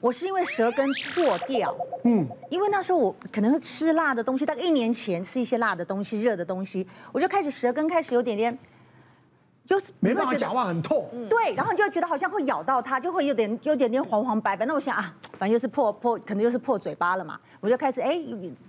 我是因为舌根破掉，嗯，因为那时候我可能会吃辣的东西，大概一年前吃一些辣的东西、热的东西，我就开始舌根开始有点点。就是没办法讲话，很痛。对，然后你就觉得好像会咬到它，就会有点有点点黄黄白白。那我想啊，反正就是破破，可能就是破嘴巴了嘛。我就开始哎，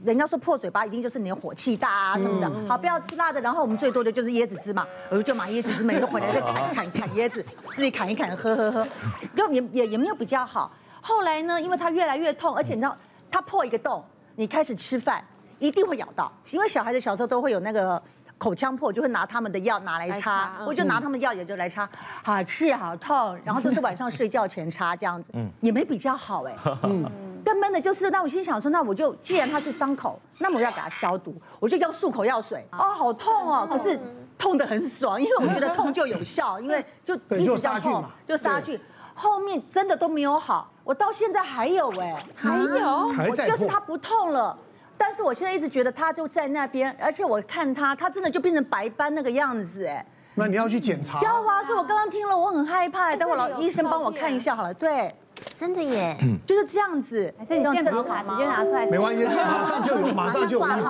人家说破嘴巴一定就是你的火气大啊什么的。好，不要吃辣的。然后我们最多的就是椰子汁嘛，我就买椰子汁，每个回来再砍砍砍椰子，自己砍一砍喝喝喝，就也也也没有比较好。后来呢，因为它越来越痛，而且你知道它破一个洞，你开始吃饭一定会咬到，因为小孩子小时候都会有那个。口腔破就会拿他们的药拿来擦，我就拿他们的药也就来擦，好吃好痛，然后都是晚上睡觉前擦这样子，也没比较好哎，嗯，根闷的就是，那我心想说，那我就既然它是伤口，那么我要给它消毒，我就用漱口药水，哦，好痛哦，可是痛得很爽，因为我觉得痛就有效，因为就一直在痛，就杀菌，后面真的都没有好，我到现在还有哎，还有，就是它不痛了。但是我现在一直觉得他就在那边，而且我看他，他真的就变成白斑那个样子，哎。那你要去检查。要啊，所以我刚刚听了，我很害怕。等会老医生帮我看一下好了。对，真的耶，就是这样子。还是你用健保卡直接拿出来？没关系，马上就有，马上就有医师。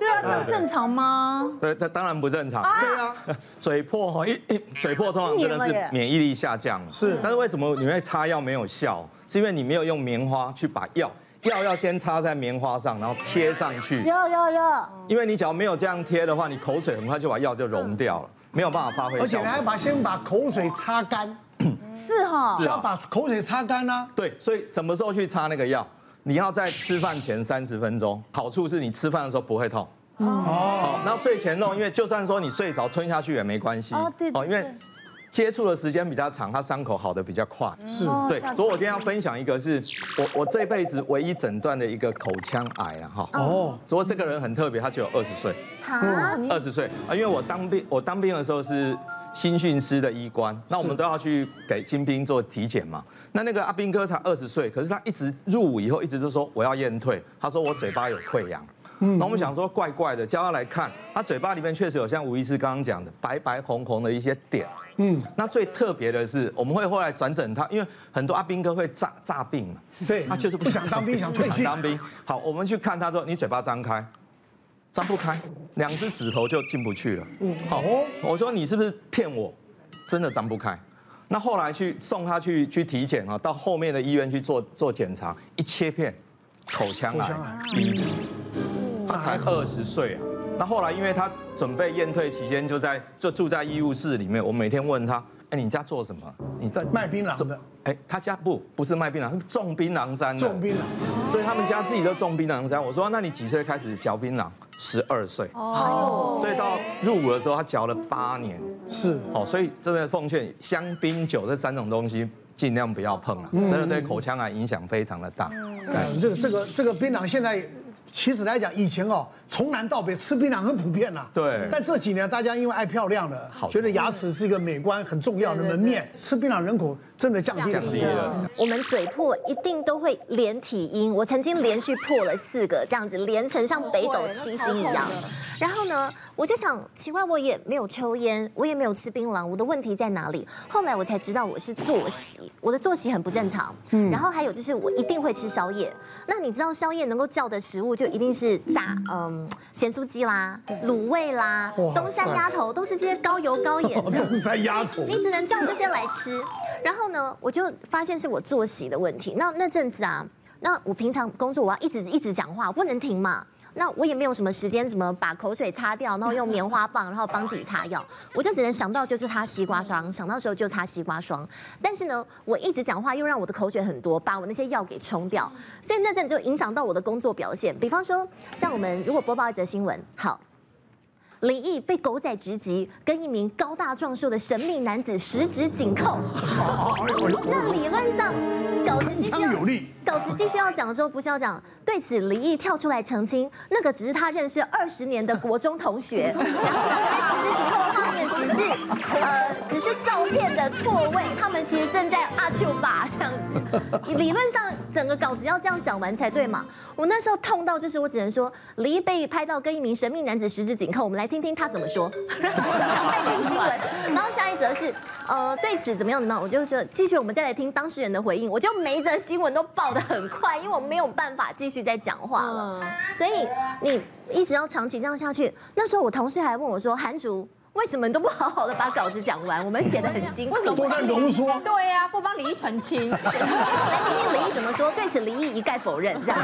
对啊，这正常吗？对，他当然不正常。对啊，嘴破哈，一一嘴破通常真的是免疫力下降。是，但是为什么你会擦药没有效？是因为你没有用棉花去把药。药要先擦在棉花上，然后贴上去。有有有。因为你只要没有这样贴的话，你口水很快就把药就溶掉了，没有办法发挥。而且你还要把先把口水擦干。是哈。是要把口水擦干呢。对，所以什么时候去擦那个药？你要在吃饭前三十分钟。好处是你吃饭的时候不会痛。哦。好，那睡前弄，因为就算说你睡着吞下去也没关系。哦，对。哦，因为。接触的时间比较长，它伤口好的比较快。是对，所以我今天要分享一个，是我我这辈子唯一诊断的一个口腔癌了哈。哦。所以这个人很特别，他只有二十岁。二十岁啊，因为我当兵，我当兵的时候是新训师的医官，那我们都要去给新兵做体检嘛。那那个阿兵哥才二十岁，可是他一直入伍以后，一直就说我要验退。他说我嘴巴有溃疡。那我们想说怪怪的，叫他来看，他嘴巴里面确实有像吴医师刚刚讲的白白红红的一些点。嗯，那最特别的是，我们会后来转诊他，因为很多阿兵哥会诈诈病嘛，对，他就是不想当兵，想退去。当兵。好，我们去看他说，你嘴巴张开，张不开，两只指头就进不去了。嗯，好，我说你是不是骗我？真的张不开。那后来去送他去去体检啊，到后面的医院去做做检查，一切片，口腔癌，他才二十岁啊。那后来，因为他准备验退期间，就在就住在医务室里面。我每天问他：“哎，你家做什么？你在卖槟榔的？”哎，他家不不是卖槟榔，是种槟榔山的。种槟榔，所以他们家自己都种槟榔山。我说：“那你几岁开始嚼槟榔？”十二岁。哦。所以到入伍的时候，他嚼了八年。是。好，所以真的奉劝香槟酒这三种东西尽量不要碰了，真的对口腔癌影响非常的大。嗯，这个这个这个槟榔现在。其实来讲，以前哦，从南到北吃槟榔很普遍呐。对。但这几年大家因为爱漂亮了，觉得牙齿是一个美观很重要的门面，吃槟榔人口真的降低了很多。我们嘴破一定都会连体音，我曾经连续破了四个，这样子连成像北斗七星一样。然后呢，我就想，奇怪，我也没有抽烟，我也没有吃槟榔，我的问题在哪里？后来我才知道我是作息，我的作息很不正常。嗯。然后还有就是我一定会吃宵夜。那你知道宵夜能够叫的食物就一定是炸，嗯，咸酥鸡啦、卤味啦、东山鸭头，都是这些高油高盐的。东山鸭头。你只能叫这些来吃。然后呢，我就发现是我作息的问题。那那阵子啊，那我平常工作我要一直一直讲话，我不能停嘛。那我也没有什么时间，什么把口水擦掉，然后用棉花棒，然后帮自己擦药，我就只能想到就是擦西瓜霜，想到时候就擦西瓜霜。但是呢，我一直讲话又让我的口水很多，把我那些药给冲掉，所以那阵就影响到我的工作表现。比方说，像我们如果播报一则新闻，好。李毅被狗仔直击，跟一名高大壮硕的神秘男子十指紧扣。那理论上，稿子继续要稿子继续要讲的时候，不是要讲？对此，李毅跳出来澄清，那个只是他认识二十年的国中同学。然后他们在十指紧扣。面只是呃只是照片的错位，他们其实正在阿丘吧这样子。理论上整个稿子要这样讲完才对嘛。我那时候痛到就是我只能说，李毅被拍到跟一名神秘男子十指紧扣，我们来听听他怎么说。然后就带进新闻，然后下一则是呃对此怎么样怎么样，我就说继续我们再来听当事人的回应。我就每一则新闻都报的很快，因为我没有办法继续再讲话了，所以你一直要长期这样下去。那时候我同事还问我说：“韩竹。”为什么你都不好好的把稿子讲完？我们写的很辛苦，为什么都在浓缩？对呀、啊，不帮李毅澄清。来听听李毅怎么说。对此，李毅一概否认，这样。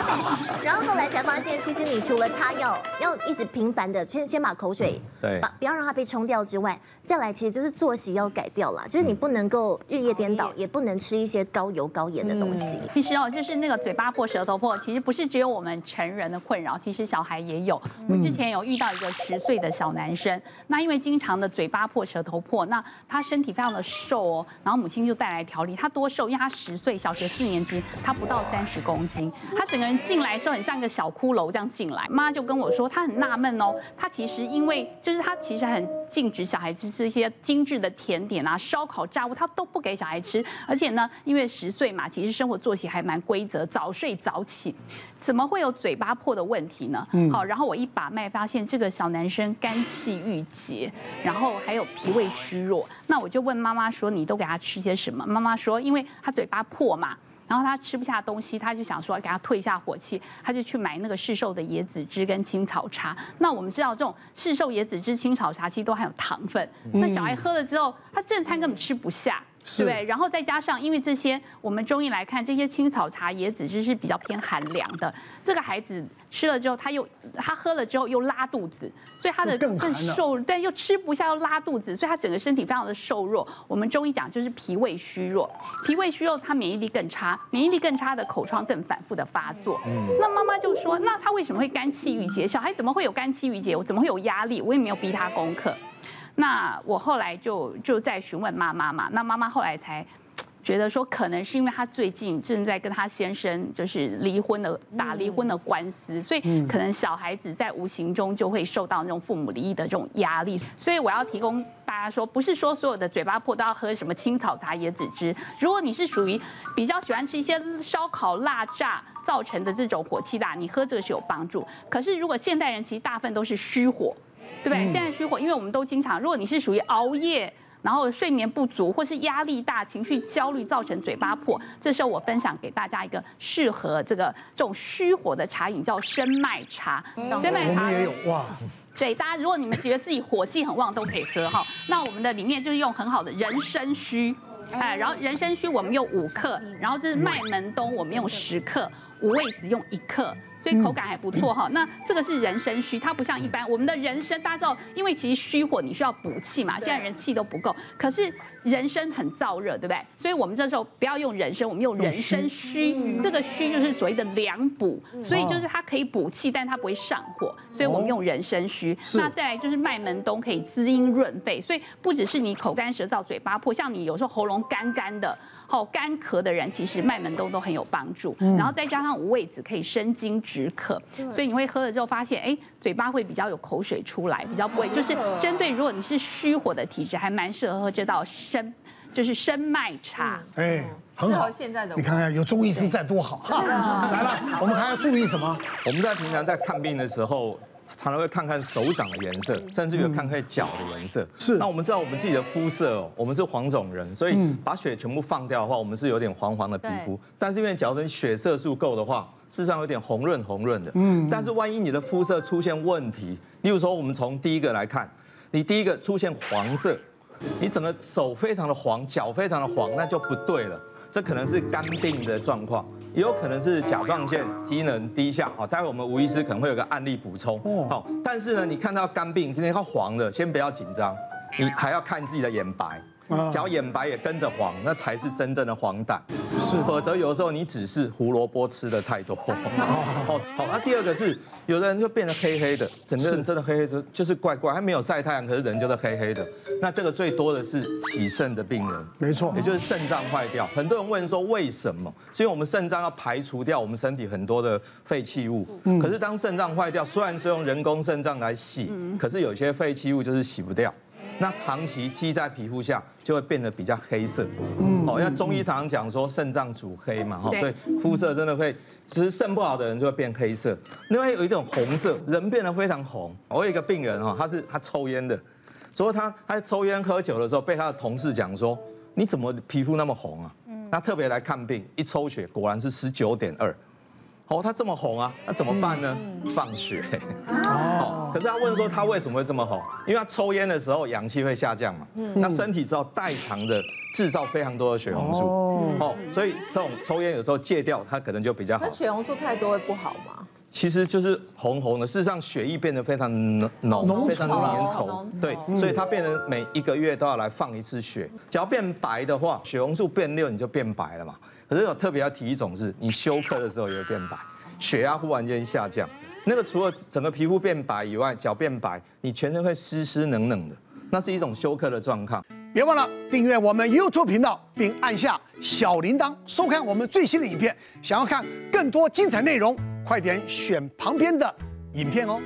然后后来才发现，其实你除了擦药，要一直频繁的先先把口水，对，把不要让它被冲掉之外，再来其实就是作息要改掉啦，就是你不能够日夜颠倒，也不能吃一些高油高盐的东西。其实哦，就是那个嘴巴破、舌头破，其实不是只有我们成人的困扰，其实小孩也有。我之前有遇到一个十岁的小男生。那因为经常的嘴巴破、舌头破，那他身体非常的瘦哦，然后母亲就带来调理。他多瘦？因为他十岁，小学四年级，他不到三十公斤。他整个人进来的时候很像一个小骷髅这样进来。妈就跟我说，他很纳闷哦，他其实因为就是他其实很禁止小孩子吃一些精致的甜点啊、烧烤炸物，他都不给小孩吃。而且呢，因为十岁嘛，其实生活作息还蛮规则，早睡早起，怎么会有嘴巴破的问题呢？嗯好，然后我一把脉发现这个小男生肝气郁结。然后还有脾胃虚弱，那我就问妈妈说：“你都给他吃些什么？”妈妈说：“因为他嘴巴破嘛，然后他吃不下东西，他就想说给他退一下火气，他就去买那个市售的椰子汁跟青草茶。那我们知道这种市售椰子汁、青草茶其实都含有糖分，那小孩喝了之后，他正餐根本吃不下。”对不对？然后再加上，因为这些我们中医来看，这些青草茶、椰子汁是比较偏寒凉的。这个孩子吃了之后，他又他喝了之后又拉肚子，所以他的更瘦，但又吃不下又拉肚子，所以他整个身体非常的瘦弱。我们中医讲就是脾胃虚弱，脾胃虚弱，他免疫力更差，免疫力更差的口疮更反复的发作。那妈妈就说，那他为什么会肝气郁结？小孩怎么会有肝气郁结？我怎么会有压力？我也没有逼他功课。那我后来就就在询问妈妈嘛，那妈妈后来才觉得说，可能是因为她最近正在跟她先生就是离婚的打离婚的官司，所以可能小孩子在无形中就会受到那种父母离异的这种压力。所以我要提供大家说，不是说所有的嘴巴破都要喝什么青草茶、椰子汁。如果你是属于比较喜欢吃一些烧烤、辣炸造成的这种火气大，你喝这个是有帮助。可是如果现代人其实大部分都是虚火。对不对？现在虚火，因为我们都经常，如果你是属于熬夜，然后睡眠不足，或是压力大、情绪焦虑造成嘴巴破，这时候我分享给大家一个适合这个这种虚火的茶饮，叫生脉茶。生脉茶也有哇。对，大家如果你们觉得自己火气很旺，都可以喝哈。那我们的里面就是用很好的人参须，哎，然后人参须我们用五克，然后这是麦门冬我们用十克，五味子用一克。所以口感还不错哈，那这个是人参须，它不像一般我们的人参，大家知道，因为其实虚火你需要补气嘛，现在人气都不够，可是人参很燥热，对不对？所以我们这时候不要用人参，我们用人参须，这个须就是所谓的凉补，所以就是它可以补气，但它不会上火，所以我们用人参须。那再来就是麦门冬可以滋阴润肺，所以不只是你口干舌燥、嘴巴破，像你有时候喉咙干干的。好干咳的人，其实麦门冬都很有帮助。然后再加上五味子可以生津止渴，所以你会喝了之后发现，哎，嘴巴会比较有口水出来，比较不会。就是针对如果你是虚火的体质，还蛮适合喝这道生，就是生麦茶。哎，很好。现在的你看看有中医师在多好。来了，我们还要注意什么？我们在平常在看病的时候。常常会看看手掌的颜色，甚至于看看脚的颜色。是。那我们知道我们自己的肤色哦，我们是黄种人，所以把血全部放掉的话，我们是有点黄黄的皮肤。但是因为假如你血色素够的话，事实上有点红润红润的。嗯。但是万一你的肤色出现问题，例如说我们从第一个来看，你第一个出现黄色，你整个手非常的黄，脚非常的黄，那就不对了，这可能是肝病的状况。也有可能是甲状腺机能低下，好，待会我们吴医师可能会有个案例补充，好，但是呢，你看到肝病今天它黄的，先不要紧张，你还要看自己的眼白。只要眼白也跟着黄，那才是真正的黄疸。是，否则有时候你只是胡萝卜吃的太多。好，好，那第二个是，有的人就变得黑黑的，整个人真的黑黑的，就是怪怪，还没有晒太阳，可是人就是黑黑的。那这个最多的是洗肾的病人，没错，也就是肾脏坏掉。很多人问说为什么？是因为我们肾脏要排除掉我们身体很多的废弃物。可是当肾脏坏掉，虽然是用人工肾脏来洗，可是有些废弃物就是洗不掉。那长期积在皮肤下就会变得比较黑色。嗯，哦，因为中医常常讲说肾脏主黑嘛，哈，所以肤色真的会，就是肾不好的人就会变黑色。另外有一种红色，人变得非常红。我有一个病人哈，他是他抽烟的，所以他他抽烟喝酒的时候被他的同事讲说，你怎么皮肤那么红啊？他特别来看病，一抽血果然是十九点二。哦，他这么红啊，那怎么办呢？放血。哦，可是他问说他为什么会这么红？因为他抽烟的时候氧气会下降嘛。嗯。那身体知道代偿的制造非常多的血红素。哦。所以这种抽烟有时候戒掉，它可能就比较好。那血红素太多会不好吗？其实就是红红的，事实上血液变得非常浓，非常粘稠。对，所以它变成每一个月都要来放一次血。只要变白的话，血红素变六，你就变白了嘛。可是我特别要提一种是，你休克的时候也会变白，血压忽然间下降，那个除了整个皮肤变白以外，脚变白，你全身会湿湿冷冷的，那是一种休克的状况。别忘了订阅我们 YouTube 频道，并按下小铃铛，收看我们最新的影片。想要看更多精彩内容，快点选旁边的影片哦。